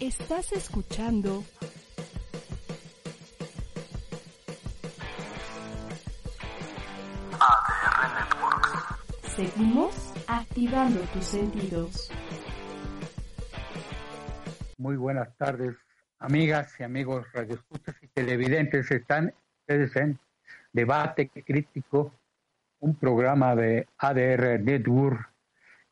Estás escuchando ADR Networks. Seguimos activando tus sentidos. Muy buenas tardes, amigas y amigos radioescuchas y televidentes. Están ustedes en Debate Crítico, un programa de ADR Network.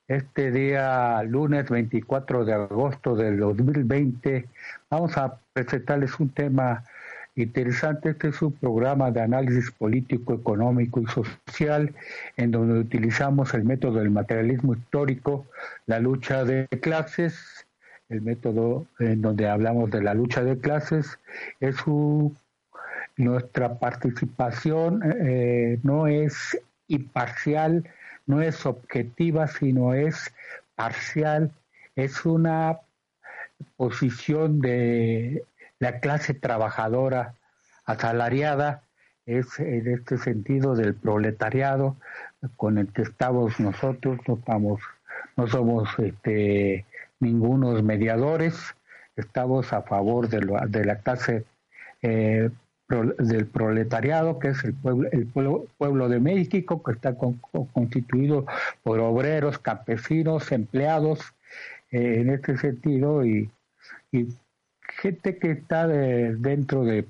Este día, lunes 24 de agosto del 2020, vamos a presentarles un tema interesante. Este es un programa de análisis político, económico y social en donde utilizamos el método del materialismo histórico, la lucha de clases, el método en donde hablamos de la lucha de clases, es nuestra participación eh, no es imparcial, no es objetiva, sino es parcial, es una posición de la clase trabajadora asalariada, es en este sentido del proletariado con el que estamos nosotros, no estamos, no somos este, ningunos mediadores, estamos a favor de, de la clase eh, del proletariado, que es el pueblo, el pueblo, pueblo de México, que está constituido por obreros, campesinos, empleados, eh, en este sentido, y, y gente que está dentro de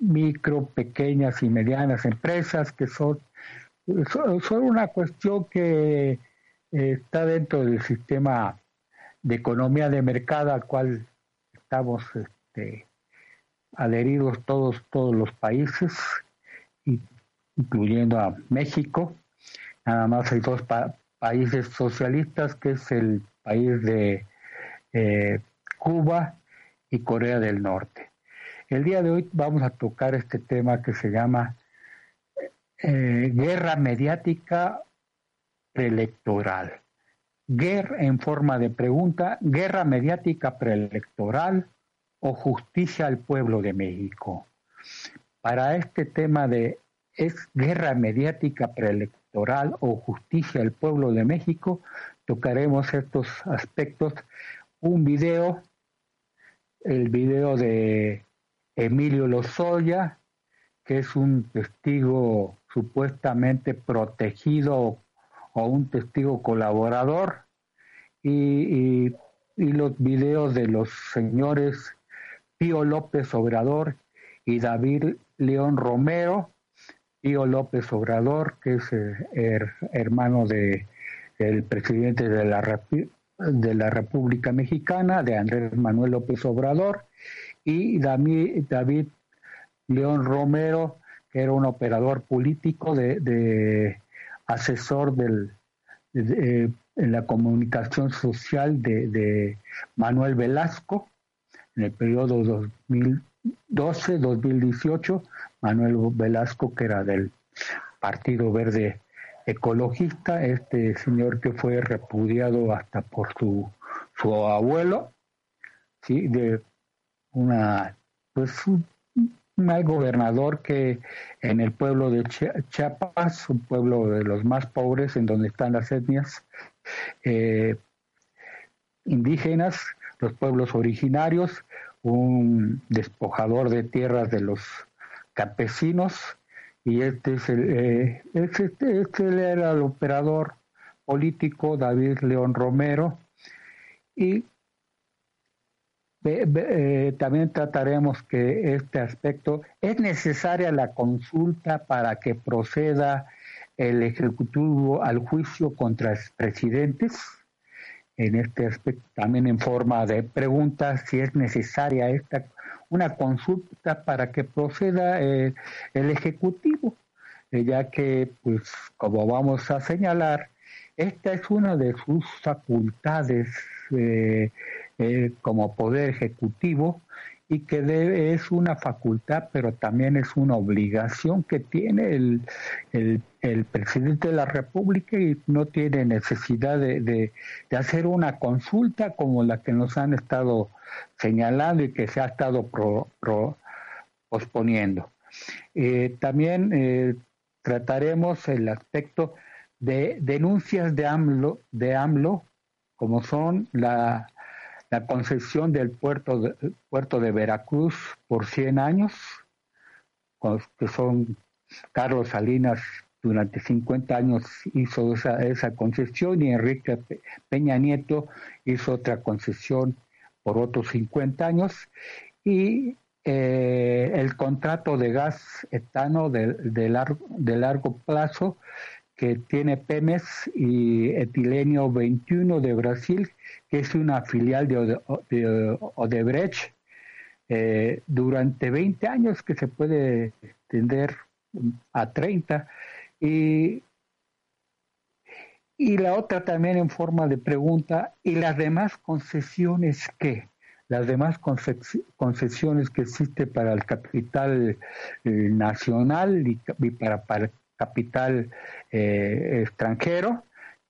micro, pequeñas y medianas empresas que son, son, una cuestión que eh, está dentro del sistema de economía de mercado al cual estamos este, adheridos todos, todos los países, incluyendo a México. Nada más hay dos países socialistas, que es el país de eh, Cuba y Corea del Norte. El día de hoy vamos a tocar este tema que se llama eh, guerra mediática preelectoral. Guerra en forma de pregunta, guerra mediática preelectoral o justicia al pueblo de México. Para este tema de es guerra mediática preelectoral o justicia al pueblo de México, tocaremos estos aspectos. Un video el video de Emilio Lozoya, que es un testigo supuestamente protegido o un testigo colaborador, y, los videos de los señores Pío López Obrador y David León Romero, Pío López Obrador, que es eh, hermano de el presidente de la de la República Mexicana, de Andrés Manuel López Obrador, y David León Romero, que era un operador político de, asesor del, en la comunicación social de, Manuel Velasco en el periodo 2012-2018, Manuel Velasco, que era del Partido Verde ecologista, este señor que fue repudiado hasta por su, su abuelo, ¿sí? de una, pues un mal gobernador que en el pueblo de Chiapas, un pueblo de los más pobres, en donde están las etnias eh, indígenas, los pueblos originarios, un despojador de tierras de los campesinos, y este es el, eh, este, este, era el operador político David León Romero y eh, también trataremos que este aspecto es necesaria la consulta para que proceda el ejecutivo al juicio contra presidentes en este aspecto también en forma de pregunta si es necesaria esta una consulta para que proceda eh, el Ejecutivo, eh, ya que, pues, como vamos a señalar, esta es una de sus facultades eh, como poder ejecutivo y que debe, es una facultad, pero también es una obligación que tiene el, el, presidente de la República y no tiene necesidad de, de, hacer una consulta como la que nos han estado señalando y que se ha estado posponiendo. Eh, también eh, trataremos el aspecto de denuncias de AMLO, de AMLO como son la la concesión del puerto de, puerto de Veracruz por 100 años, que son Carlos Salinas durante 50 años hizo esa, esa concesión y Enrique Peña Nieto hizo otra concesión por otros 50 años. Y eh, el contrato de gas etano de, de, largo, de largo plazo que tiene Pemex y Etilenio 21 de Brasil, que es una filial de, Odebrecht, eh, durante 20 años que se puede extender a 30. Y, y la otra también en forma de pregunta, ¿y las demás concesiones qué? Las demás concesiones que existe para el capital eh, nacional y, para, para capital eh, extranjero,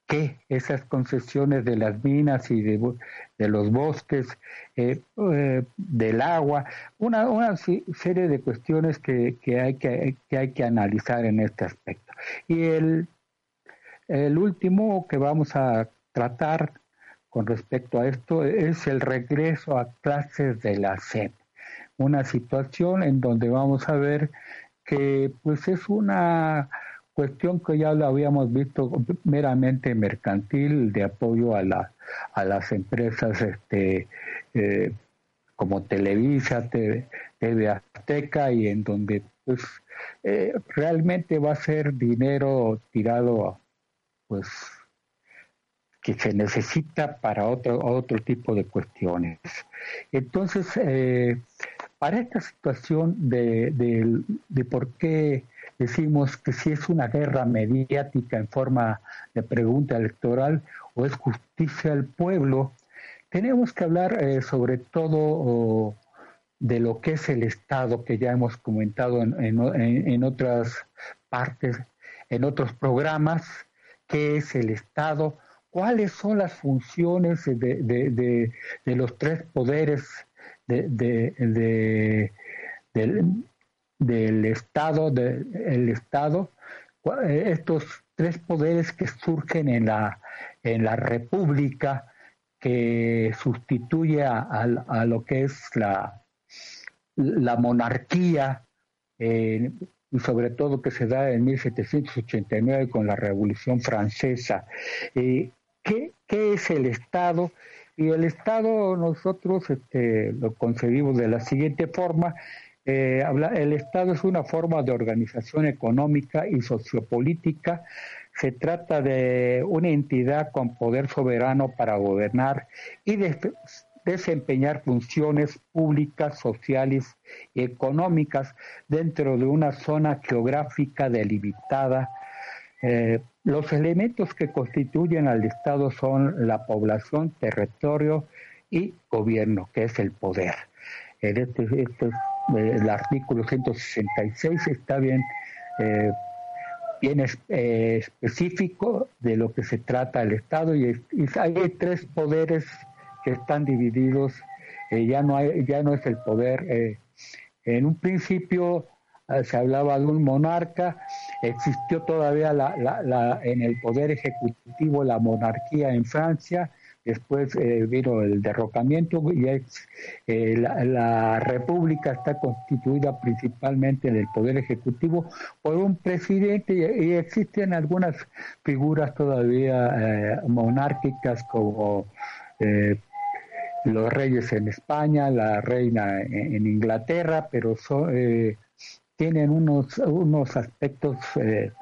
que esas concesiones de las minas y de, los bosques, eh, eh, del agua, una, serie de cuestiones que, hay que, analizar en este aspecto. Y el, el último que vamos a tratar con respecto a esto es el regreso a clases de la SEP, una situación en donde vamos a ver que pues es una cuestión que ya lo habíamos visto meramente mercantil de apoyo a la a las empresas este eh, como Televisa, TV, Azteca y en donde pues eh, realmente va a ser dinero tirado pues que se necesita para otro otro tipo de cuestiones. Entonces, eh, para esta situación de, de, por qué decimos que si es una guerra mediática en forma de pregunta electoral o es justicia al pueblo, tenemos que hablar eh, sobre todo de lo que es el Estado, que ya hemos comentado en, en, otras partes, en otros programas, qué es el Estado, cuáles son las funciones de, de, de los tres poderes de, del, del Estado, del Estado, eh, estos tres poderes que surgen en la, en la República, que sustituye a, lo que es la, la monarquía, y sobre todo que se da en 1789 con la Revolución Francesa. Eh, ¿qué, ¿Qué es el Estado? Y el Estado nosotros este, lo concebimos de la siguiente forma. Eh, el Estado es una forma de organización económica y sociopolítica. Se trata de una entidad con poder soberano para gobernar y desempeñar funciones públicas, sociales y económicas dentro de una zona geográfica delimitada eh, los elementos que constituyen al Estado son la población, territorio y gobierno, que es el poder. En este, este eh, el artículo 166 está bien, eh, bien específico de lo que se trata el Estado y, hay tres poderes que están divididos. ya no hay, ya no es el poder. en un principio se hablaba de un monarca Existió todavía la, en el poder ejecutivo la monarquía en Francia, después eh, vino el derrocamiento y eh, la, república está constituida principalmente en el poder ejecutivo por un presidente y, existen algunas figuras todavía eh, monárquicas como los reyes en España, la reina en, Inglaterra, pero son tienen unos, unos aspectos eh,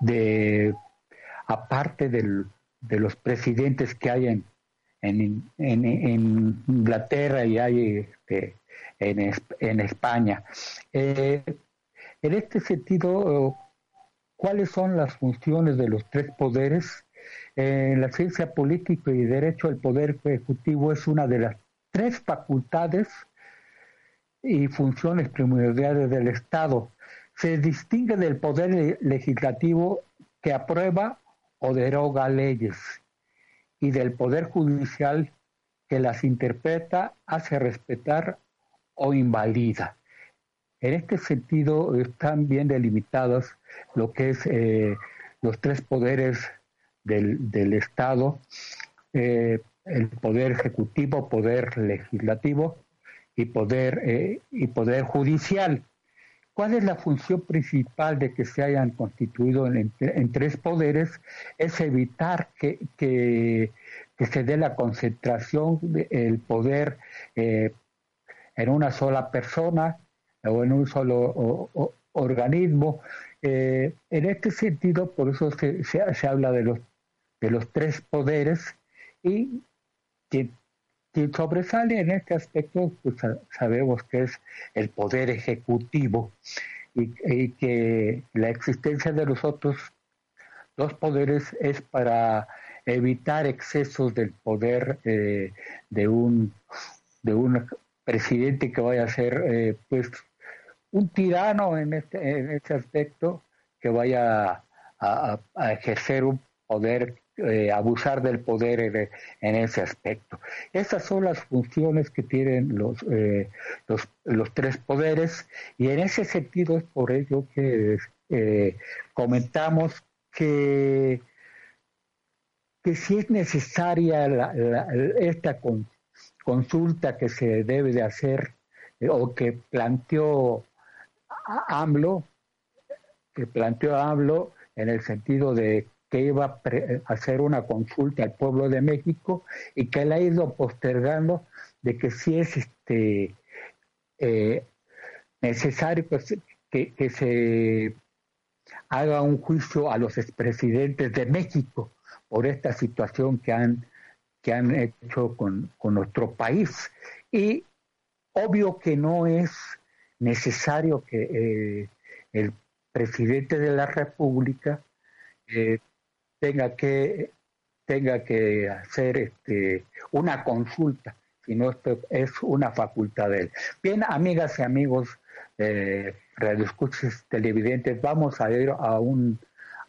de, aparte del, de los presidentes que hay en, en, en, Inglaterra y hay este, en, en España. Eh, en este sentido, ¿cuáles son las funciones de los tres poderes? En la ciencia política y derecho, el poder ejecutivo es una de las tres facultades y funciones primordiales del Estado. Se distingue del poder legislativo que aprueba o deroga leyes y del poder judicial que las interpreta, hace respetar o invalida. En este sentido están bien delimitados lo que es eh, los tres poderes del, Estado. Eh, el poder ejecutivo, poder legislativo y poder, eh, y poder judicial. ¿Cuál es la función principal de que se hayan constituido en, tres poderes? Es evitar que, que, se dé la concentración del poder eh, en una sola persona o en un solo organismo. Eh, en este sentido, por eso se, se, habla de los, de los tres poderes y quien, sobresale en este aspecto, pues sabemos que es el poder ejecutivo y, que la existencia de los otros dos poderes es para evitar excesos del poder eh, de un de un presidente que vaya a ser eh, pues un tirano en este, en este aspecto que vaya a, ejercer un poder, eh, abusar del poder en, ese aspecto. Esas son las funciones que tienen los, eh, los, los, tres poderes y en ese sentido es por ello que eh, comentamos que, que si es necesaria esta consulta que se debe de hacer o que planteó AMLO, que planteó AMLO en el sentido de que iba a hacer una consulta al pueblo de México y que él ha ido postergando de que si es este eh, necesario pues, que, que, se haga un juicio a los expresidentes de México por esta situación que han, que han hecho con, con nuestro país. Y obvio que no es necesario que eh, el presidente de la República eh, tenga que tenga que hacer este, una consulta, sino esto es una facultad de él. Bien, amigas y amigos eh, radioescuchas televidentes, vamos a ir a un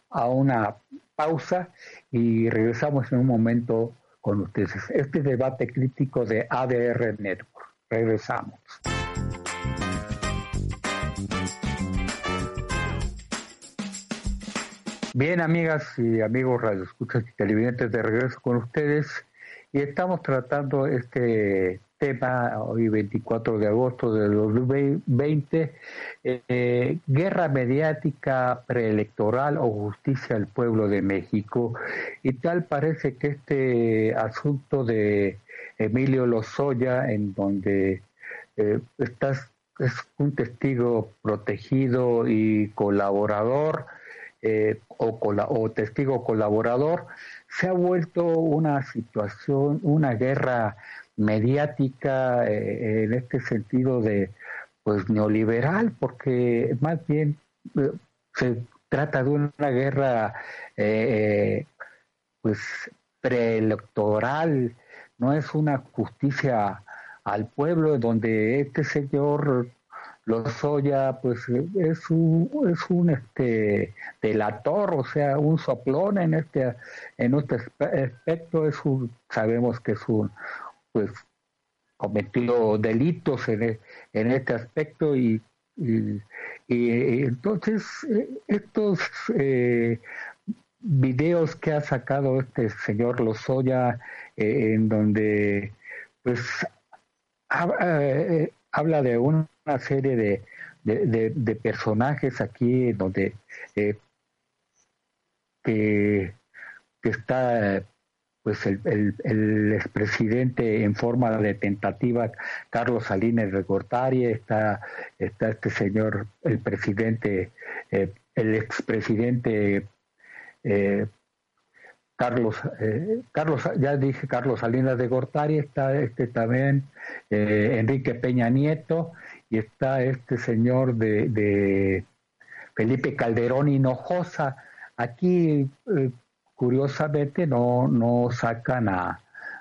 a una pausa y regresamos en un momento con ustedes. Este debate crítico de ADR Network. Regresamos. Bien, amigas y amigos radioescuchas y televidentes, de regreso con ustedes y estamos tratando este tema hoy 24 de agosto de 2020, eh, guerra mediática preelectoral o justicia al pueblo de México. Y tal parece que este asunto de Emilio Lozoya, en donde eh, estás, es un testigo protegido y colaborador, eh, o, o, testigo colaborador, se ha vuelto una situación, una guerra mediática eh, en este sentido de pues neoliberal, porque más bien eh, se trata de una guerra pues preelectoral, no es una justicia al pueblo donde este señor Lozoya pues es un, es un este delator, o sea, un soplón en este en este aspecto es un sabemos que es un pues cometido delitos en, e, en este aspecto y, y, entonces eh, estos eh, videos que ha sacado este señor Lozoya eh, en donde pues habla de una serie de, personajes aquí donde eh, que, está pues el, el, expresidente en forma de tentativa Carlos Salinas de Gortari, está, está este señor, el presidente, eh, el expresidente eh, Carlos, eh, Carlos, ya dije Carlos Salinas de Gortari, está este también Enrique Peña Nieto y está este señor de, Felipe Calderón Hinojosa. Aquí, eh, curiosamente, no, no sacan a,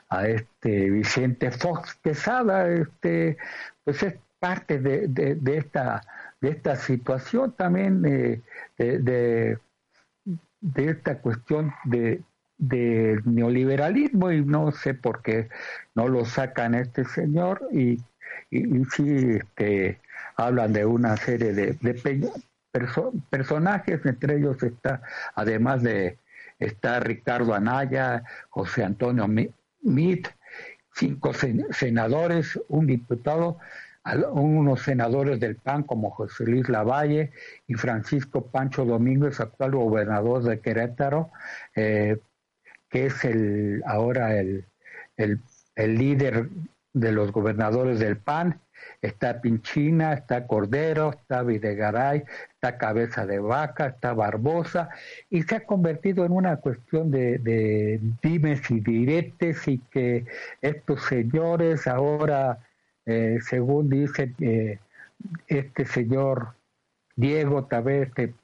a este Vicente Fox Quesada, este, pues es parte de, de, esta de esta situación también de, de, de esta cuestión de, del neoliberalismo y no sé por qué no lo sacan este señor y, y, sí este, hablan de una serie de, de personajes, entre ellos está, además de está Ricardo Anaya, José Antonio Mit, cinco senadores, un diputado, unos senadores del PAN como José Luis Lavalle y Francisco Pancho Domínguez, actual gobernador de Querétaro, eh, que es el ahora el, el, el líder de los gobernadores del PAN, está Pinchina, está Cordero, está Videgaray, está Cabeza de Vaca, está Barbosa, y se ha convertido en una cuestión de, de dimes y diretes y que estos señores ahora, eh, según dice eh, este señor Diego, también este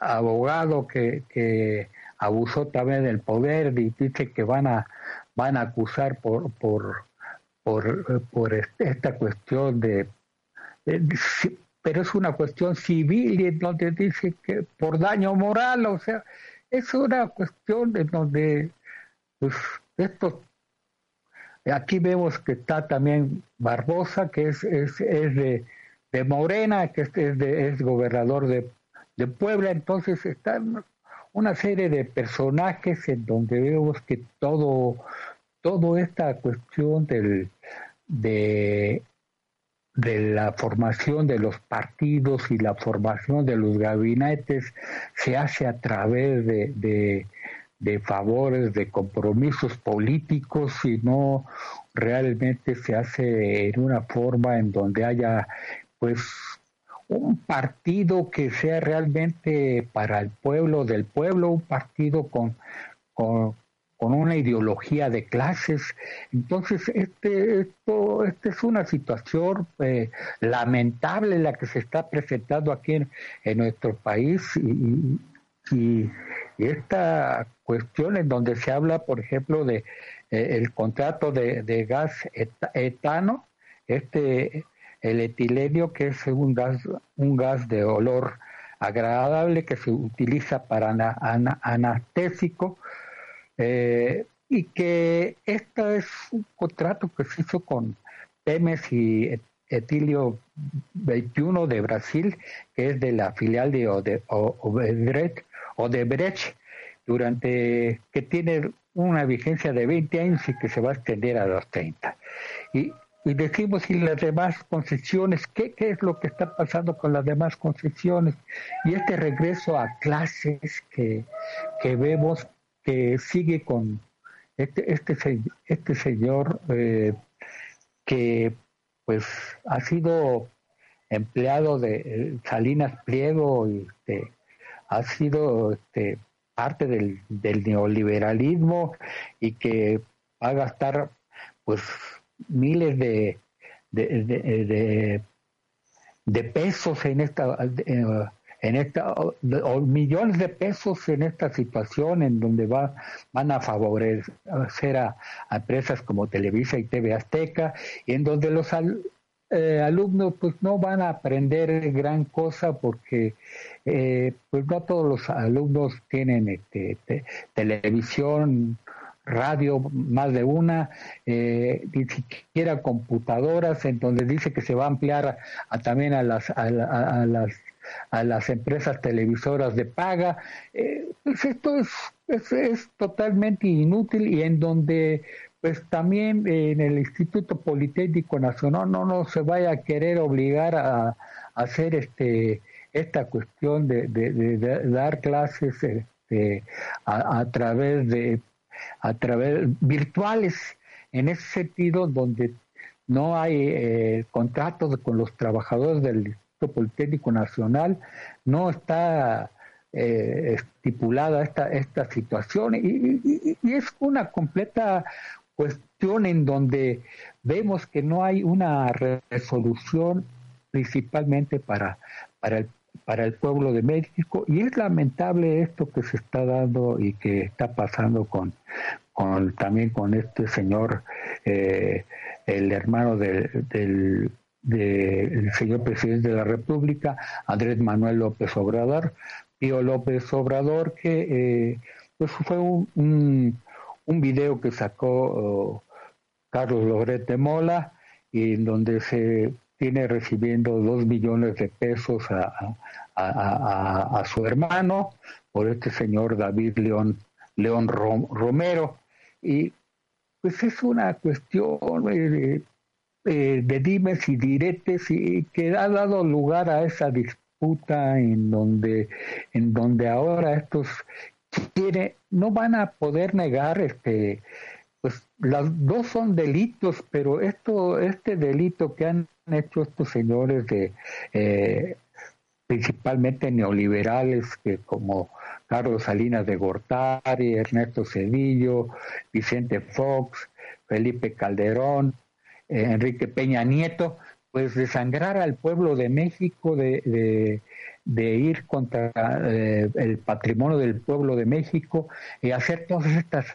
abogado que, que abusó también del poder y dice que van a van a acusar por por por, por esta cuestión de, pero es una cuestión civil y donde dice que por daño moral, o sea, es una cuestión en donde pues esto aquí vemos que está también Barbosa, que es, es, es de, de, Morena, que es, de, es gobernador de, de Puebla, entonces están una serie de personajes en donde vemos que todo toda esta cuestión del, de, de la formación de los partidos y la formación de los gabinetes se hace a través de, de, favores, de compromisos políticos y no realmente se hace en una forma en donde haya pues un partido que sea realmente para el pueblo del pueblo, un partido con, con, con una ideología de clases. Entonces, este, esto, esta es una situación eh, lamentable la que se está presentando aquí en, nuestro país y, y, esta cuestión en donde se habla, por ejemplo, de eh, el contrato de, de gas etano, este el etilenio que es un gas un gas de olor agradable que se utiliza para anestésico eh, y que este es un contrato que se hizo con Pemes y Etilio 21 de Brasil, que es de la filial de Odebrecht, Odebrecht durante que tiene una vigencia de 20 años y que se va a extender a los 30. Y, y decimos, y las demás concesiones, ¿qué, ¿qué es lo que está pasando con las demás concesiones? Y este regreso a clases que, que vemos que sigue con este, este, este señor eh, que pues ha sido empleado de eh, Salinas Pliego y este, ha sido este, parte del, neoliberalismo y que va a gastar pues miles de, de, de, pesos en esta en esta o, millones de pesos en esta situación en donde va, van a favorecer a, empresas como Televisa y TV Azteca y en donde los eh, alumnos pues no van a aprender gran cosa porque eh, pues no todos los alumnos tienen este, televisión radio más de una, eh, ni siquiera computadoras, en donde dice que se va a ampliar a, también a las, a las a las empresas televisoras de paga. Eh, pues esto es, es, totalmente inútil y en donde pues también en el Instituto Politécnico Nacional no, no se vaya a querer obligar a, hacer este esta cuestión de, de, dar clases este, a, través de a través virtuales en ese sentido donde no hay eh, contratos con los trabajadores del Politécnico Nacional no está eh, estipulada esta, esta situación. Y, es una completa cuestión en donde vemos que no hay una resolución principalmente para, para, el, para el pueblo de México. Y es lamentable esto que se está dando y que está pasando con, con también con este señor, eh, el hermano del del señor presidente de la República, Andrés Manuel López Obrador, Pío López Obrador, que eh, pues fue un, un, video que sacó oh, Carlos Loret de Mola, y en donde se tiene recibiendo dos millones de pesos a, a, a, su hermano por este señor David León, León Romero. Y pues es una cuestión eh, eh, de dimes y diretes y que ha dado lugar a esa disputa en donde, en donde ahora estos quiere, no van a poder negar este pues las dos son delitos, pero esto, este delito que han hecho estos señores de eh, principalmente neoliberales que como Carlos Salinas de Gortari, Ernesto Cedillo, Vicente Fox, Felipe Calderón, Enrique Peña Nieto, pues desangrar al pueblo de México, de, de, ir contra eh, el patrimonio del pueblo de México y hacer todas estas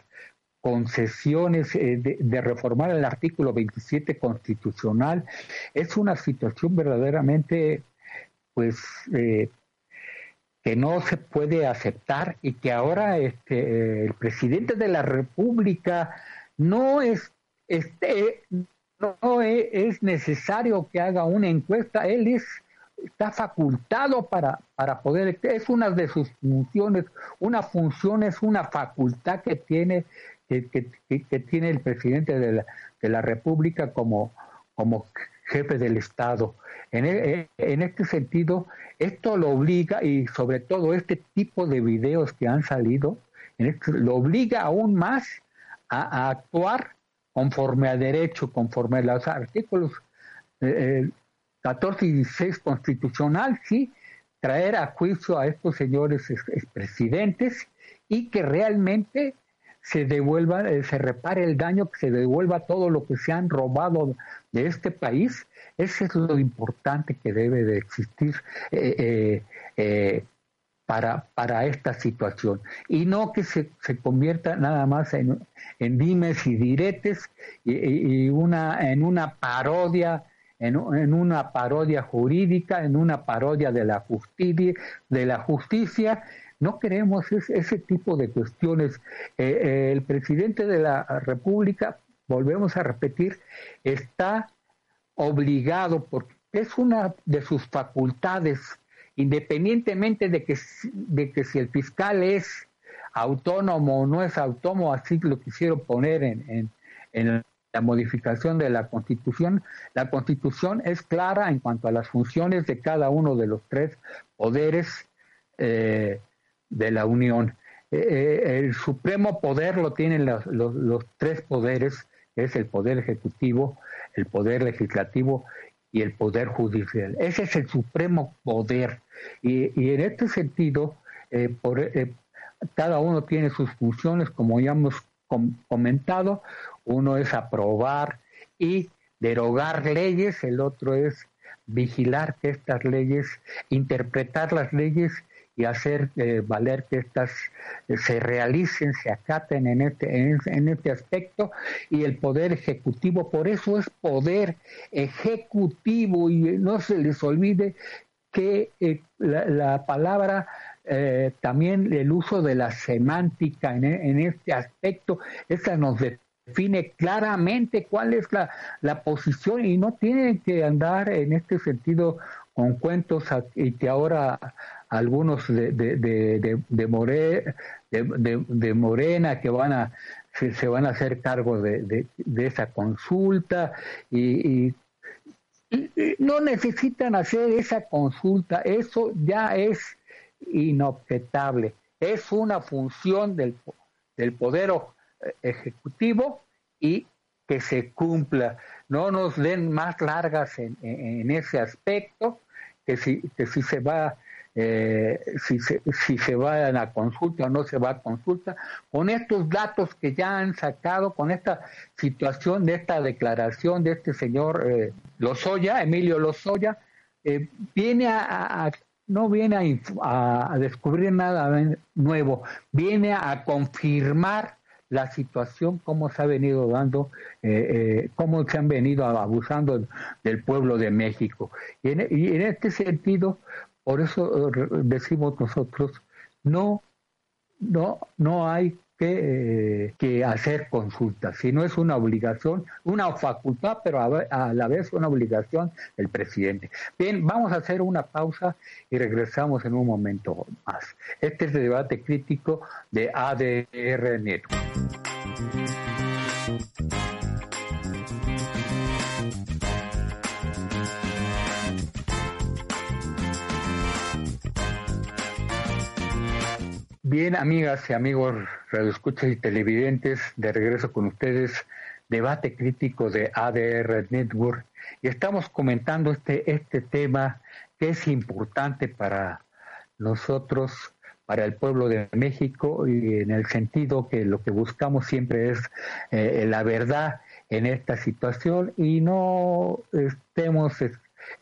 concesiones eh, de, reformar el artículo 27 constitucional, es una situación verdaderamente, pues, que no se puede aceptar y que ahora este, el presidente de la República no es, este, no es necesario que haga una encuesta, él es está facultado para, para poder, es una de sus funciones, una función es una facultad que tiene, que, tiene el presidente de la, de la República como, como jefe del Estado. En, e, en, este sentido, esto lo obliga, y sobre todo este tipo de videos que han salido, lo obliga aún más a, actuar conforme a derecho, conforme a los artículos 14 eh, y 16 constitucional, sí, traer a juicio a estos señores expresidentes y que realmente se devuelva, eh, se repare el daño, que se devuelva todo lo que se han robado de este país. Eso es lo importante que debe de existir eh, eh, eh, para, para esta situación. Y no que se, se convierta nada más en, en dimes y diretes y, una, en una parodia en, una parodia jurídica, en una parodia de la justicia, de la justicia. No queremos ese, ese tipo de cuestiones. el presidente de la República, volvemos a repetir, está obligado, porque es una de sus facultades, independientemente de que, de que si el fiscal es autónomo o no es autónomo, así lo quisieron poner en, en, la modificación de la Constitución. La Constitución es clara en cuanto a las funciones de cada uno de los tres poderes eh, de la Unión. Eh, eh, el supremo poder lo tienen los, los, los tres poderes, es el poder ejecutivo, el poder legislativo y el poder judicial. Ese es el supremo poder. Y, en este sentido, eh, por, eh, cada uno tiene sus funciones, como ya hemos comentado. Uno es aprobar y derogar leyes, el otro es vigilar que estas leyes, interpretar las leyes y hacer eh, valer que estas eh, se realicen, se acaten en este, en, este aspecto y el poder ejecutivo, por eso es poder ejecutivo y no se les olvide que eh, la, palabra también el uso de la semántica en, en este aspecto, esa nos define claramente cuál es la, la posición y no tiene que andar en este sentido con cuentos y que ahora algunos de, de, de, de, More, de, Morena que van a se, van a hacer cargo de, esa consulta y, no necesitan hacer esa consulta, eso ya es inobjetable, es una función del, del poder ejecutivo y que se cumpla. No nos den más largas en, en ese aspecto, que si, que si se va eh, si, se, si se va a la consulta o no se va a consulta, con estos datos que ya han sacado, con esta situación de esta declaración de este señor eh, Emilio Lozoya, eh, viene a, no viene a, descubrir nada nuevo, viene a confirmar la situación, cómo se ha venido dando, eh, cómo se han venido abusando del pueblo de México. Y en este sentido, por eso eh, decimos nosotros, no, no, no hay que, que, hacer consultas, sino es una obligación, una facultad, pero a, la vez una obligación del presidente. Bien, vamos a hacer una pausa y regresamos en un momento más. Este es el debate crítico de ADR Network. Bien, amigas y amigos radioescuchas y televidentes, de regreso con ustedes, debate crítico de ADR Network. Y estamos comentando este, este tema que es importante para nosotros, para el pueblo de México, y en el sentido que lo que buscamos siempre es eh, la verdad en esta situación y no estemos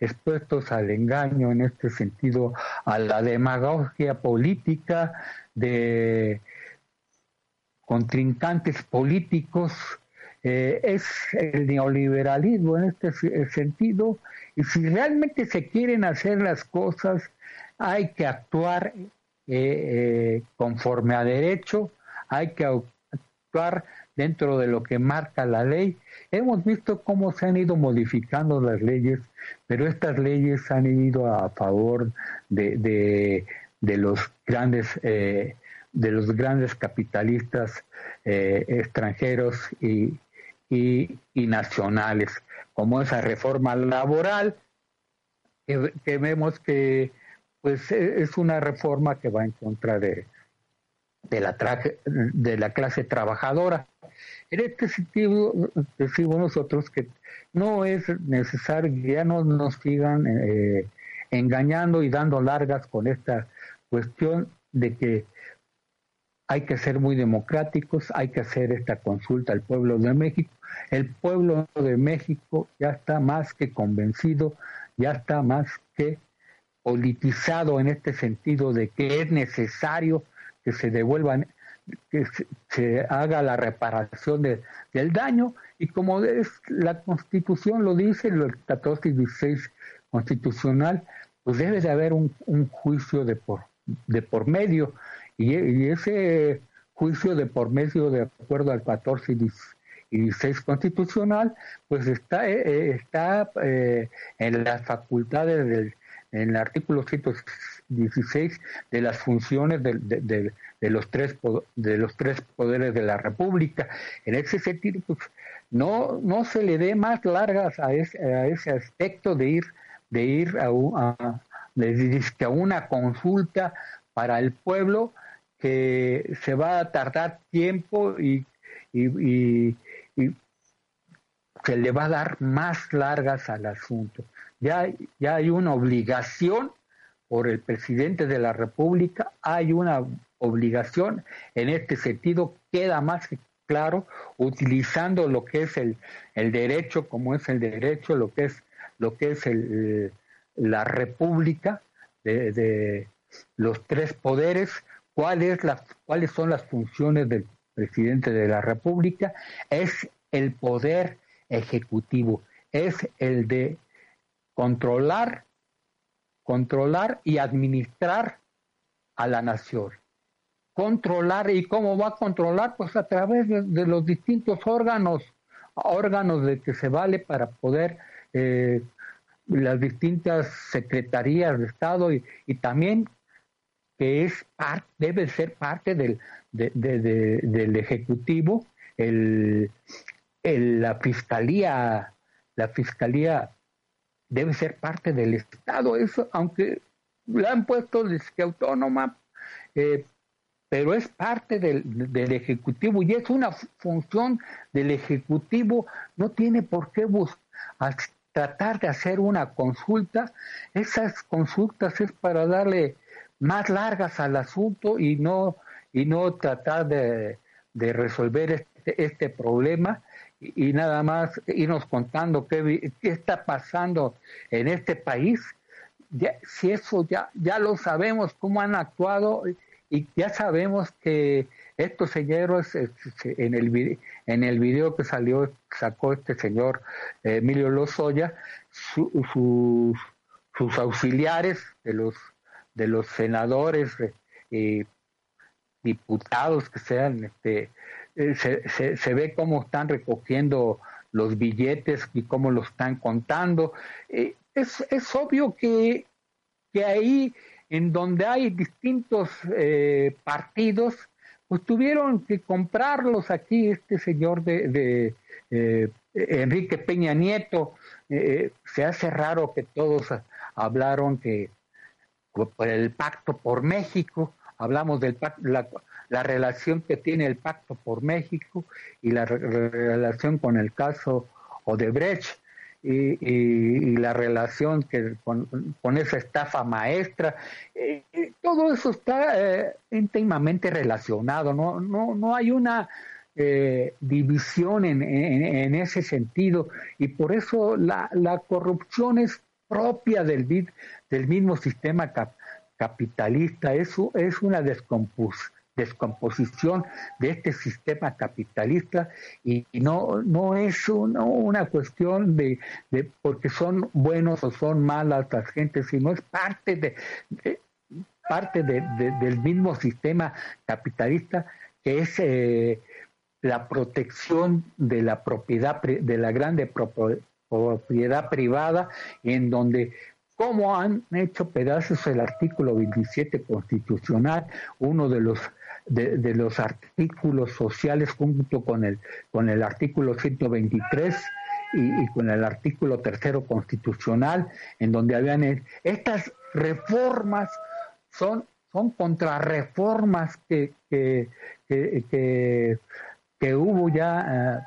expuestos al engaño en este sentido, a la demagogia política de contrincantes políticos. Eh, es el neoliberalismo en este sentido y si realmente se quieren hacer las cosas hay que actuar eh, eh, conforme a derecho, hay que actuar dentro de lo que marca la ley. Hemos visto cómo se han ido modificando las leyes, pero estas leyes han ido a favor de, los grandes eh, de los grandes capitalistas eh, extranjeros y, y, nacionales, como esa reforma laboral que, que vemos que pues es una reforma que va en contra de, de la, de la clase trabajadora. En este sentido, decimos nosotros que no es necesario que ya no nos sigan eh, engañando y dando largas con esta cuestión de que hay que ser muy democráticos, hay que hacer esta consulta al pueblo de México. El pueblo de México ya está más que convencido, ya está más que politizado en este sentido de que es necesario que se devuelvan, que se, haga la reparación del daño y como es, la Constitución lo dice, el 14 y 16 constitucional, pues debe de haber un, juicio de por, de por medio y, ese juicio de por medio de acuerdo al 14 y 16 constitucional, pues está, eh, eh, está eh, en las facultades del en el artículo 116 de las funciones de, de, de, los tres de los tres poderes de la República. En ese sentido, pues, no no se le dé más largas a ese, a ese aspecto de ir de ir a, a, a una consulta para el pueblo que se va a tardar tiempo y, y, y se le va a dar más largas al asunto. Ya, ya hay una obligación por el presidente de la República, hay una obligación en este sentido, queda más claro, utilizando lo que es el, el derecho, como es el derecho, lo que es, lo que es el, la República de, de los tres poderes, cuáles cuáles son las funciones del presidente de la República, es el poder ejecutivo, es el de controlar, controlar y administrar a la nación. Controlar y cómo va a controlar, pues a través de, los distintos órganos, órganos de que se vale para poder eh, las distintas secretarías de Estado y, también que es debe ser parte del, del ejecutivo, el, la fiscalía, la fiscalía debe ser parte del Estado, eso, aunque la han puesto que autónoma, eh, pero es parte del, del, Ejecutivo y es una función del Ejecutivo, no tiene por qué tratar de hacer una consulta, esas consultas es para darle más largas al asunto y no, y no tratar de, de resolver este, este problema. Y, nada más irnos contando qué, qué está pasando en este país, si eso ya, ya lo sabemos, cómo han actuado y ya sabemos que estos señores en el en el video que salió sacó este señor eh, Emilio Lozoya sus sus auxiliares de los de los senadores y diputados que sean este eh, se, se, ve cómo están recogiendo los billetes y cómo los están contando. Eh, es, es, obvio que, que, ahí, en donde hay distintos eh, partidos, pues tuvieron que comprarlos aquí, este señor de, de Enrique Peña Nieto. se hace raro que todos hablaron que por el pacto por México, hablamos de la, la, relación que tiene el Pacto por México y la relación con el caso Odebrecht y, la relación que con, esa estafa maestra, eh, todo eso está eh, íntimamente relacionado, no, no, no hay una eh, división en, en, ese sentido y por eso la, la corrupción es propia del, del mismo sistema capitalista, eso es una descomposición descomposición de este sistema capitalista y, no, no es una cuestión de, porque son buenos o son malas las gentes, sino es parte de, parte del mismo sistema capitalista que es eh, la protección de la propiedad de la grande propiedad privada en donde como han hecho pedazos el artículo 27 constitucional, uno de los de, los artículos sociales junto con el, con el artículo 123 y, y, con el artículo tercero constitucional, en donde habían estas reformas son, son contrarreformas que, que, que, que, hubo ya.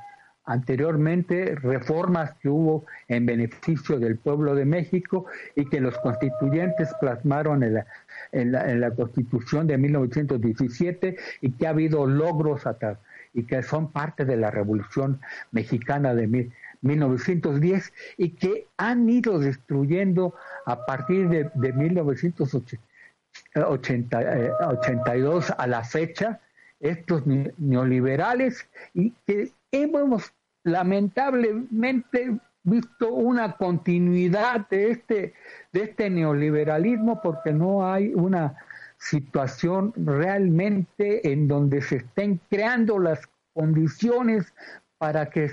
Anteriormente reformas que hubo en beneficio del pueblo de México y que los constituyentes plasmaron en la, en la, Constitución de 1917 y que ha habido logros hasta, y que son parte de la Revolución Mexicana de 1910 y que han ido destruyendo a partir de, de 1982 eh, a la fecha estos neoliberales y que hemos lamentablemente visto una continuidad de este, de este neoliberalismo porque no hay una situación realmente en donde se estén creando las condiciones para que,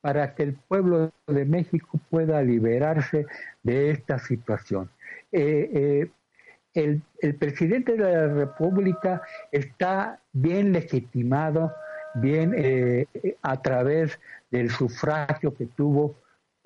para que el pueblo de México pueda liberarse de esta situación. Eh, eh, el, el, presidente de la República está bien legitimado, bien eh, a través del sufragio que tuvo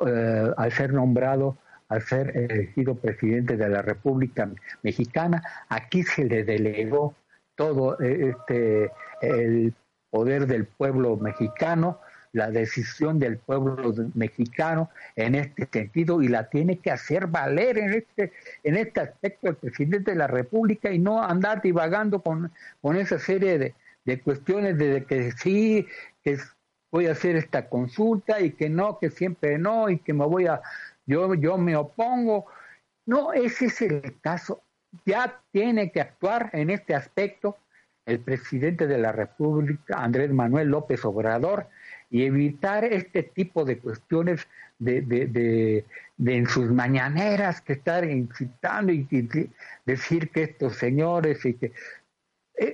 eh, al ser nombrado, al ser elegido presidente de la República Mexicana, aquí se le delegó todo eh, este el poder del pueblo mexicano, la decisión del pueblo mexicano en este sentido y la tiene que hacer valer en este en este aspecto el presidente de la República y no andar divagando con, con esa serie de, de cuestiones de que sí, que voy a hacer esta consulta y que no, que siempre no y que me voy a, yo, yo me opongo. No, ese es el caso. Ya tiene que actuar en este aspecto el presidente de la República, Andrés Manuel López Obrador, y evitar este tipo de cuestiones de, de, de, en sus mañaneras que estar incitando y, y, decir que estos señores y que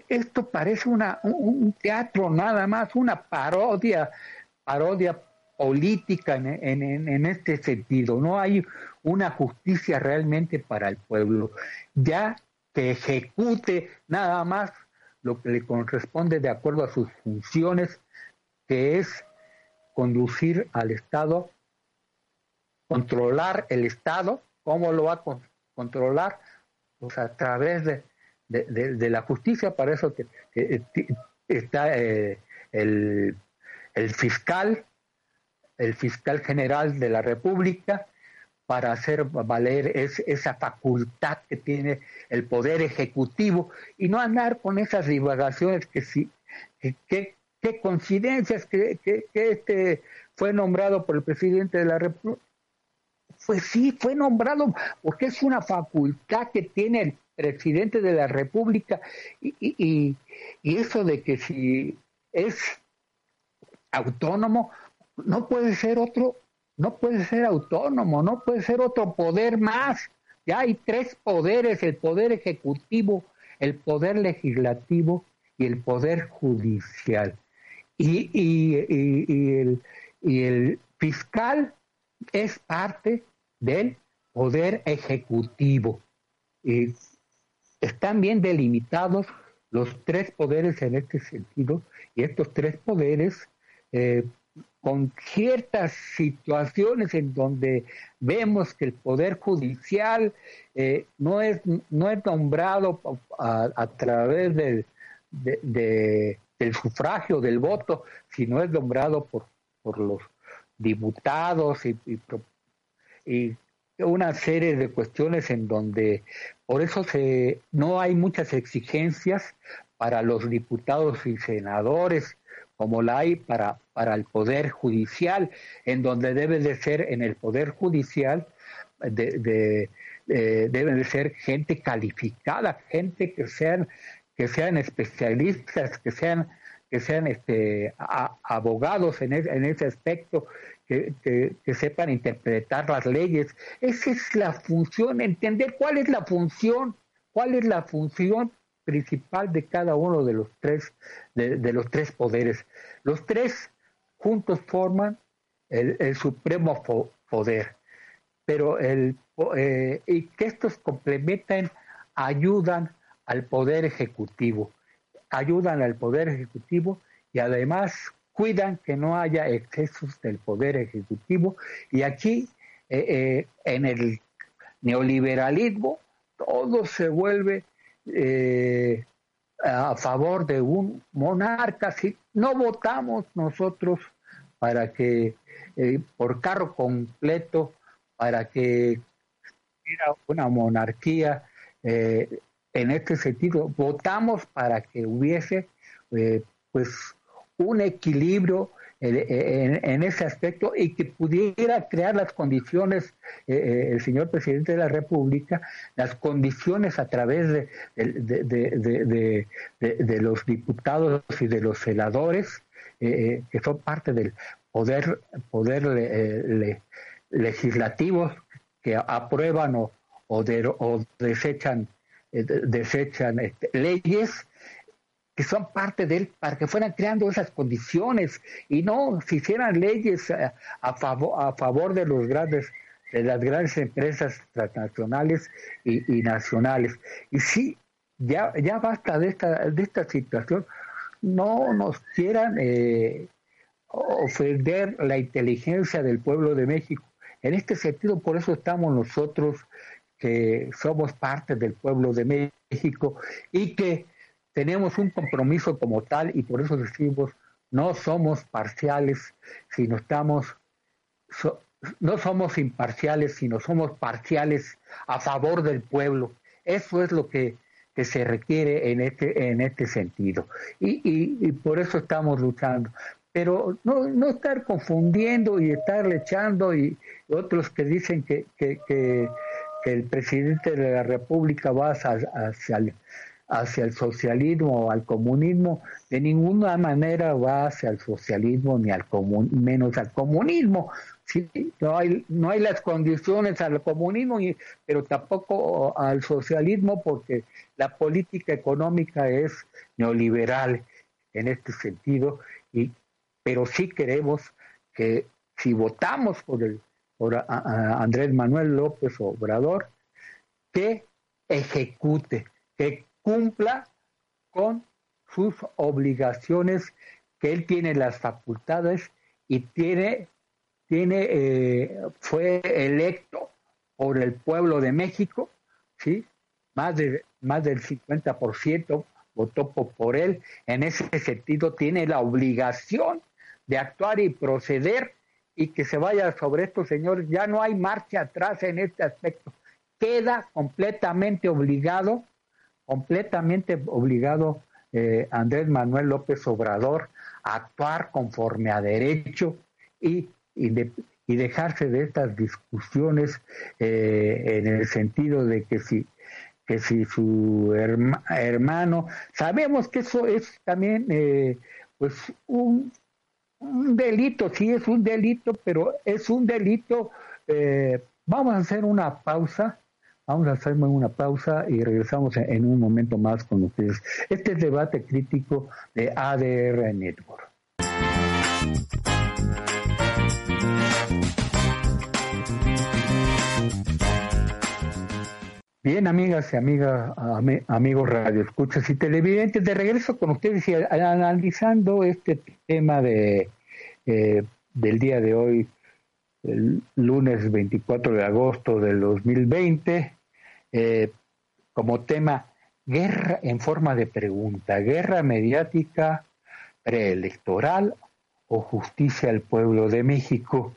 esto parece una, un teatro nada más, una parodia, parodia política en, en, en, este sentido. No hay una justicia realmente para el pueblo. Ya que ejecute nada más lo que le corresponde de acuerdo a sus funciones, que es conducir al Estado, controlar el Estado. ¿Cómo lo va a controlar? Pues a través de de, la justicia, para eso que, eh, está eh, el, fiscal, el fiscal general de la República, para hacer valer esa facultad que tiene el poder ejecutivo y no andar con esas divagaciones que sí, que, que, coincidencias que, que, este fue nombrado por el presidente de la República. Pues sí, fue nombrado porque es una facultad que tiene el presidente de la República y, y, y eso de que si es autónomo, no puede ser otro, no puede ser autónomo, no puede ser otro poder más. Ya hay tres poderes, el poder ejecutivo, el poder legislativo y el poder judicial. Y, y, y, el, y el fiscal es parte del poder ejecutivo. Están bien delimitados los tres poderes en este sentido y estos tres poderes eh, con ciertas situaciones en donde vemos que el Poder Judicial eh, no, es, no es nombrado a, través del, del sufragio, del voto, sino es nombrado por, por los diputados y, y, una serie de cuestiones en donde por eso se, no hay muchas exigencias para los diputados y senadores como la hay para, para el Poder Judicial, en donde debe de ser en el Poder Judicial, de, de, debe de ser gente calificada, gente que sean, que sean especialistas, que sean que sean este, abogados en, en, ese aspecto, que, sepan interpretar las leyes. Esa es la función, entender cuál es la función, cuál es la función principal de cada uno de los tres, de, los tres poderes. Los tres juntos forman el, supremo poder, pero el, eh, y que estos complementan, ayudan al poder ejecutivo, ayudan al poder ejecutivo y además cuidan que no haya excesos del poder ejecutivo. Y aquí eh, eh, en el neoliberalismo todo se vuelve eh, a favor de un monarca, si no votamos nosotros para que, por carro completo, para que hubiera una monarquía, en este sentido, votamos para que hubiese pues un equilibrio en, ese aspecto y que pudiera crear las condiciones, eh, eh, el señor presidente de la República, las condiciones a través de, de, los diputados y de los senadores, eh, que son parte del poder, poder legislativo que aprueban o, o, desechan, desechan este, leyes que son parte de él para que fueran creando esas condiciones y no se hicieran leyes a, favor, a favor de los grandes de las grandes empresas transnacionales y, nacionales. Y sí, ya, ya basta de esta, de esta situación. No nos quieran eh, ofender la inteligencia del pueblo de México. En este sentido, por eso estamos nosotros, que somos parte del pueblo de México y que tenemos un compromiso como tal y por eso decimos, no somos parciales, sino estamos, no somos imparciales, sino somos parciales a favor del pueblo. Eso es lo que, se requiere en este, en este sentido. Y, y, por eso estamos luchando. Pero no, no estar confundiendo y estar echando y, otros que dicen que, que, el presidente de la República va hacia, hacia hacia el socialismo o al comunismo, de ninguna manera va hacia el socialismo ni al comun, menos al comunismo. No, hay, no hay las condiciones al comunismo, pero tampoco al socialismo porque la política económica es neoliberal en este sentido, y, pero sí queremos que si votamos por, el, por Andrés Manuel López Obrador, que ejecute, que cumpla con sus obligaciones, que él tiene las facultades y tiene, tiene eh, fue electo por el pueblo de México, ¿sí? Más, de, más del 50% votó por él. En ese sentido, tiene la obligación de actuar y proceder y que se vaya sobre estos señores. Ya no hay marcha atrás en este aspecto. Queda completamente obligado completamente obligado eh, Andrés Manuel López Obrador a actuar conforme a derecho y, y, dejarse de estas discusiones eh, en el sentido de que si que si su hermano sabemos que eso es también eh, pues un, un, delito sí es un delito pero es un delito vamos a hacer una pausa Vamos a hacer una pausa y regresamos en un momento más con ustedes. Este es debate crítico de ADR Network. Bien, amigas y amigas, amigos radioescuchas y televidentes, de regreso con ustedes y analizando este tema de, eh, del día de hoy, el lunes 24 de agosto del 2020, eh, como tema guerra en forma de pregunta, guerra mediática preelectoral o justicia al pueblo de México.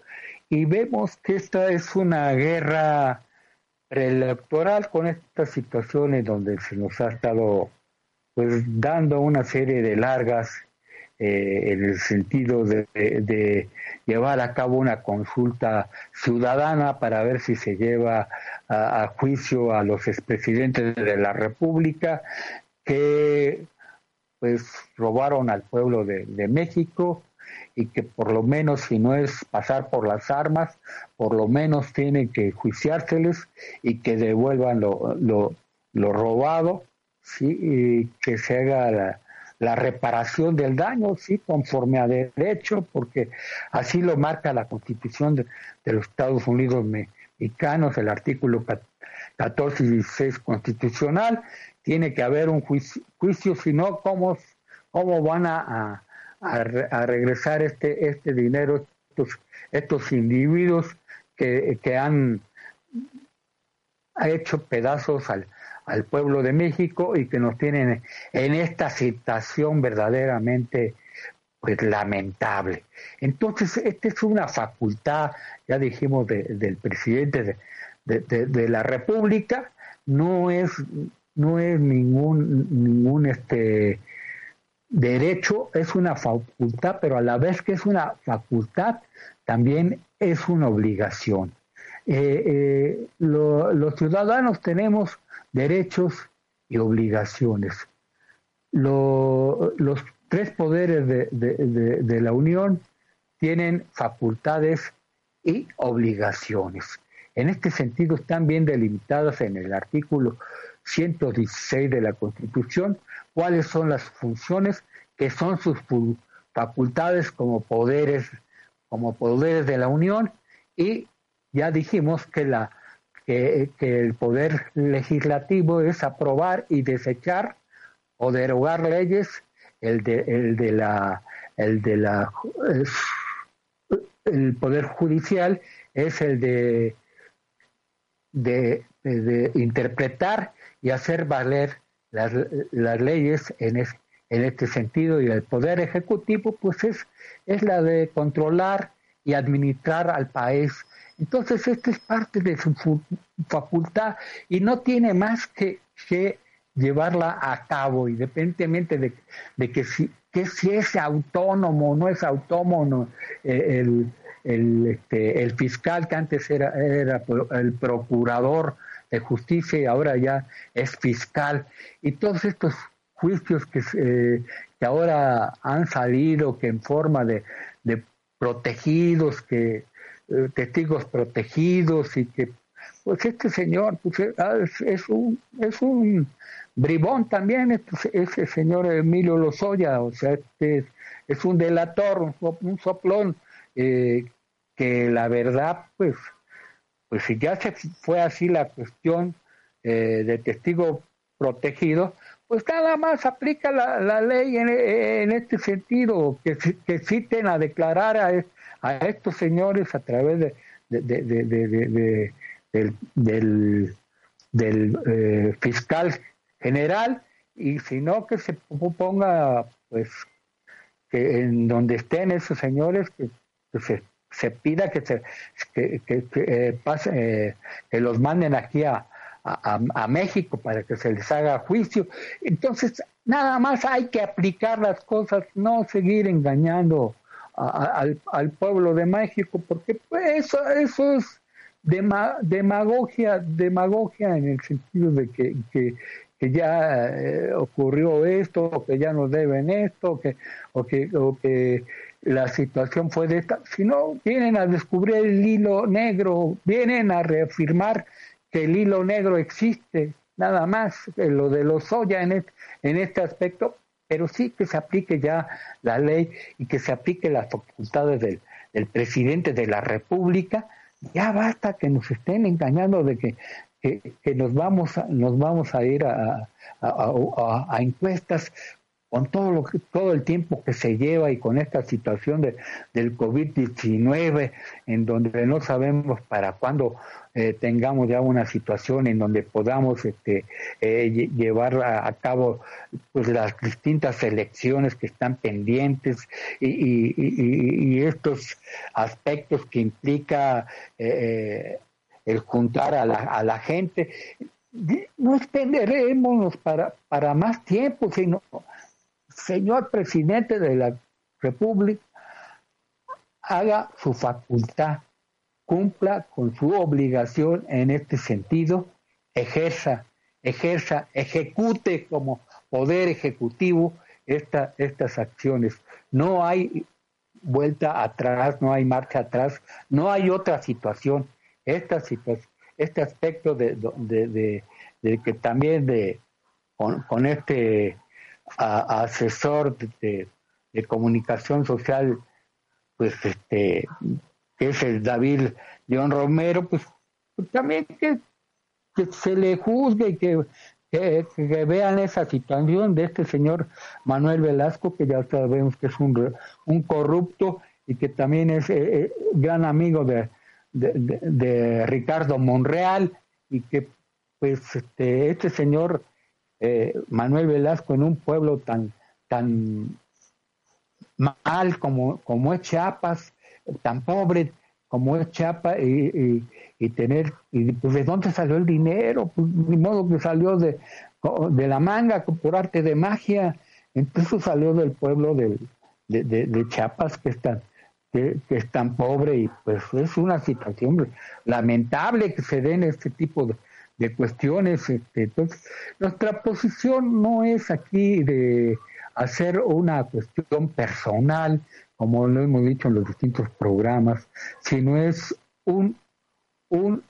Y vemos que esta es una guerra preelectoral con estas situaciones donde se nos ha estado pues dando una serie de largas eh, en el sentido de, llevar a cabo una consulta ciudadana para ver si se lleva a, juicio a los expresidentes de la República que pues robaron al pueblo de, México y que por lo menos si no es pasar por las armas, por lo menos tienen que juiciárseles y que devuelvan lo, lo, lo robado, ¿sí? y que se haga la, la reparación del daño, sí, conforme a derecho, porque así lo marca la Constitución de, los Estados Unidos mexicanos, el artículo 14 y 16 constitucional, tiene que haber un juicio, juicio si no, ¿cómo, cómo van a, a, regresar este, este dinero, estos, estos individuos que, que han hecho pedazos al, al pueblo de México y que nos tienen en esta situación verdaderamente pues lamentable. Entonces, esta es una facultad, ya dijimos, del presidente de, la República, no es, no es ningún, ningún este derecho, es una facultad, pero a la vez que es una facultad, también es una obligación. Eh, eh, los ciudadanos tenemos derechos y obligaciones. los tres poderes de, la Unión tienen facultades y obligaciones. En este sentido están bien delimitadas en el artículo 116 de la Constitución cuáles son las funciones que son sus facultades como poderes como poderes de la Unión y ya dijimos que la que, el poder legislativo es aprobar y desechar o derogar leyes, el de, el de la el de la el poder judicial es el de, de, interpretar y hacer valer las, las leyes en, en este sentido. Y el poder ejecutivo pues es, es la de controlar y administrar al país entonces, esta es parte de su facultad y no tiene más que, llevarla a cabo, independientemente de, que, si, que si es autónomo o no es autónomo eh, el, el, este, el, fiscal que antes era, era el procurador de justicia y ahora ya es fiscal. Y todos estos juicios que, que ahora han salido, que en forma de, de protegidos, que eh, testigos protegidos y que pues este señor pues, eh, ah, es, un es un bribón también este, ese señor Emilio Lozoya o sea este es un delator un, soplón eh, que la verdad pues pues si ya se fue así la cuestión de testigo protegido pues nada más aplica la, la ley en, en, este sentido, que, que citen a declarar a, a estos señores a través de, del, del, eh, fiscal general y si no que se ponga pues que en donde estén esos señores que, se, se, pida que se que, que, eh, pase, eh, que los manden aquí a, a, México para que se les haga juicio. Entonces, nada más hay que aplicar las cosas, no seguir engañando al, pueblo de México, porque pues, eso, eso es demagogia, demagogia en el sentido de que, que, ya eh, ocurrió esto, o que ya nos deben esto, que, o, que, o que la situación fue de esta, sino vienen a descubrir el hilo negro, vienen a reafirmar que el hilo negro existe, nada más, lo de los soya en, en este aspecto, pero sí que se aplique ya la ley y que se aplique las facultades del, presidente de la República. Ya basta que nos estén engañando de que, que, nos, vamos a, nos vamos a ir a, a, encuestas con todo lo que, todo el tiempo que se lleva y con esta situación de, del COVID-19, en donde no sabemos para cuándo eh, tengamos ya una situación en donde podamos este, eh, llevar a, cabo pues las distintas elecciones que están pendientes y, estos aspectos que implica eh, el juntar a la, a la gente. No extenderemos para, para más tiempo, sino señor presidente de la República, haga su facultad, cumpla con su obligación en este sentido, ejerza, ejerza, ejecute como poder ejecutivo esta, estas acciones. No hay vuelta atrás, no hay marcha atrás, no hay otra situación. Esta situación, este aspecto de, de, de, que también de con este asesor de, comunicación social, pues este, que es el David León Romero, pues, pues también que, se le juzgue y que, que, vean esa situación de este señor Manuel Velasco, que ya sabemos que es un, un corrupto y que también es eh, eh, gran amigo de, de, Ricardo Monreal y que pues este, este señor eh, Manuel Velasco en un pueblo tan, tan mal como, como es Chiapas, tan pobre como es Chiapas, y, tener, y pues de dónde salió el dinero, pues ni modo que salió de, de la manga por arte de magia, entonces salió del pueblo del, de, de, Chiapas que es tan, que, que, es tan pobre y pues es una situación lamentable que se den este tipo de, de cuestiones. Este, entonces, nuestra posición no es aquí de hacer una cuestión personal, como lo hemos dicho en los distintos programas, sino es un, un,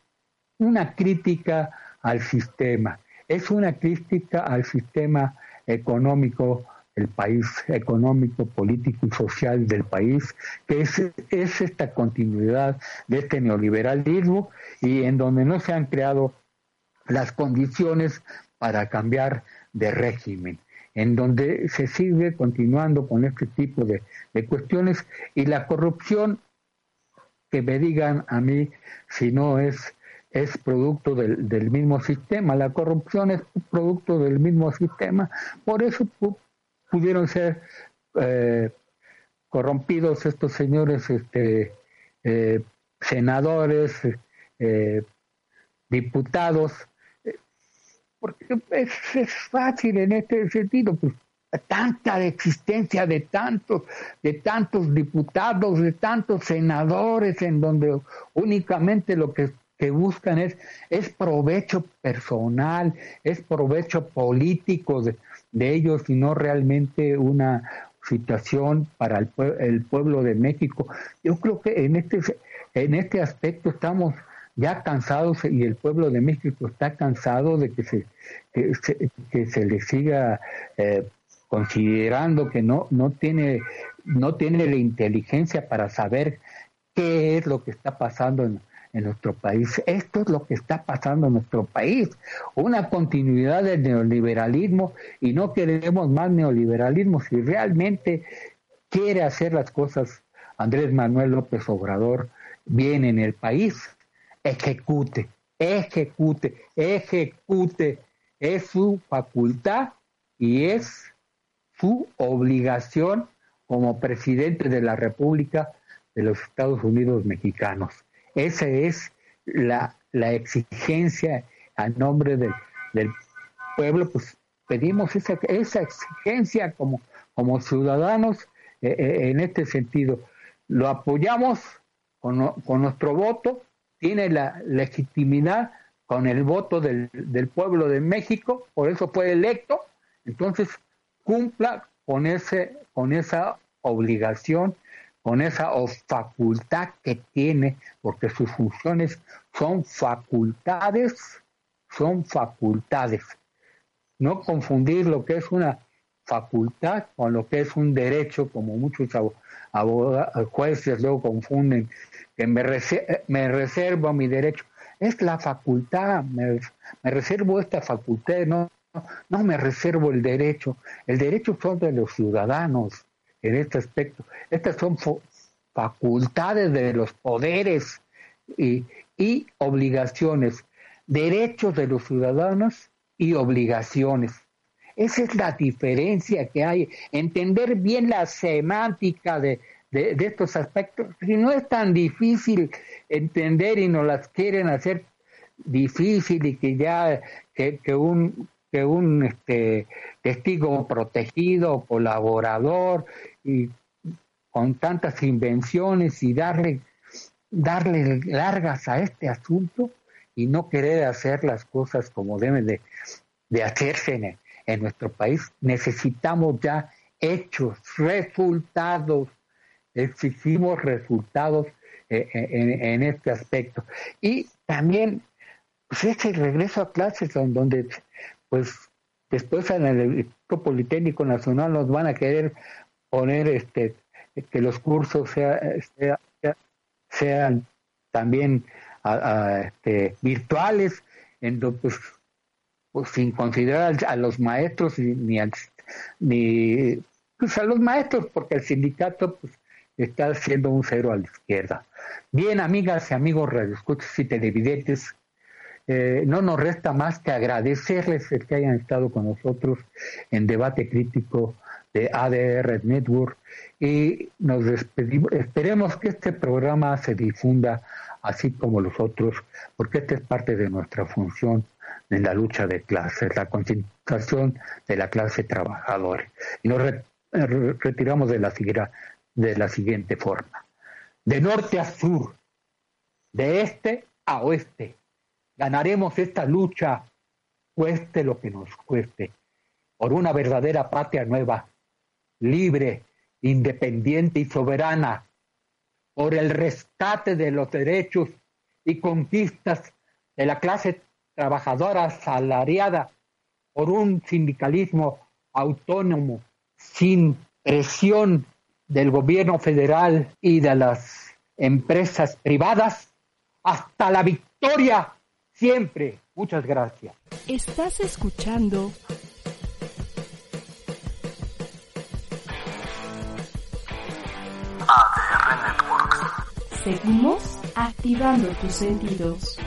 una crítica al sistema. Es una crítica al sistema económico del país, económico, político y social del país, que es, es esta continuidad de este neoliberalismo y en donde no se han creado las condiciones para cambiar de régimen, en donde se sigue continuando con este tipo de, cuestiones y la corrupción, que me digan a mí si no es, es producto del, del mismo sistema, la corrupción es producto del mismo sistema, por eso pudieron ser eh, corrompidos estos señores este, eh, senadores, eh, diputados, porque es, es fácil en este sentido, pues tanta existencia de tantos, de tantos diputados, de tantos senadores, en donde únicamente lo que, buscan es, es provecho personal, es provecho político de, de ellos y no realmente una situación para el, el, pueblo de México. Yo creo que en este, en este aspecto estamos ya cansados y el pueblo de México está cansado de que se, que se, le siga eh, considerando que no, no, tiene, no tiene la inteligencia para saber qué es lo que está pasando en, en nuestro país. Esto es lo que está pasando en nuestro país, una continuidad del neoliberalismo y no queremos más neoliberalismo. Si realmente quiere hacer las cosas Andrés Manuel López Obrador bien en el país, ejecute, ejecute, ejecute. Es su facultad y es su obligación como presidente de la República de los Estados Unidos mexicanos. Esa es la, exigencia a nombre del, pueblo, pues pedimos esa, esa exigencia como, como ciudadanos eh, eh, en este sentido. Lo apoyamos con, con nuestro voto tiene la legitimidad con el voto del, pueblo de México, por eso fue electo, entonces cumpla con, ese, con esa obligación, con esa facultad que tiene, porque sus funciones son facultades, son facultades. No confundir lo que es una facultad con lo que es un derecho, como muchos abogados, jueces luego confunden que me, me reservo mi derecho. Es la facultad, me, reservo esta facultad, no, no me reservo el derecho. El derecho son de los ciudadanos en este aspecto. Estas son facultades de los poderes y, y obligaciones. Derechos de los ciudadanos y obligaciones. Esa es la diferencia que hay. Entender bien la semántica de, de, estos aspectos. Si no es tan difícil entender y nos las quieren hacer difícil y que ya que, un que un este, testigo protegido, colaborador y con tantas invenciones y darle darle largas a este asunto y no querer hacer las cosas como deben de, de hacerse en, en nuestro país. Necesitamos ya hechos, resultados, exigimos resultados eh, eh, en, este aspecto. Y también, pues ese regreso a clases donde, pues, después en el Instituto Politécnico Nacional nos van a querer poner este que los cursos sean también este, virtuales, en pues, pues, sin considerar a los maestros ni, ni pues a los maestros, porque el sindicato pues, está haciendo un cero a la izquierda. Bien, amigas y amigos radioescuchas y televidentes, eh, no nos resta más que agradecerles el que hayan estado con nosotros en debate crítico de ADR Network y nos despedimos. Esperemos que este programa se difunda así como los otros, porque esta es parte de nuestra función en la lucha de clases, la concentración de la clase trabajadora. Y nos retiramos de la, de la siguiente forma. De norte a sur, de este a oeste, ganaremos esta lucha, cueste lo que nos cueste, por una verdadera patria nueva, libre, independiente y soberana, por el rescate de los derechos y conquistas de la clase trabajadora asalariada, por un sindicalismo autónomo, sin presión del gobierno federal y de las empresas privadas, hasta la victoria siempre. Muchas gracias. Estás escuchando ADR Networks. Seguimos activando tus sentidos.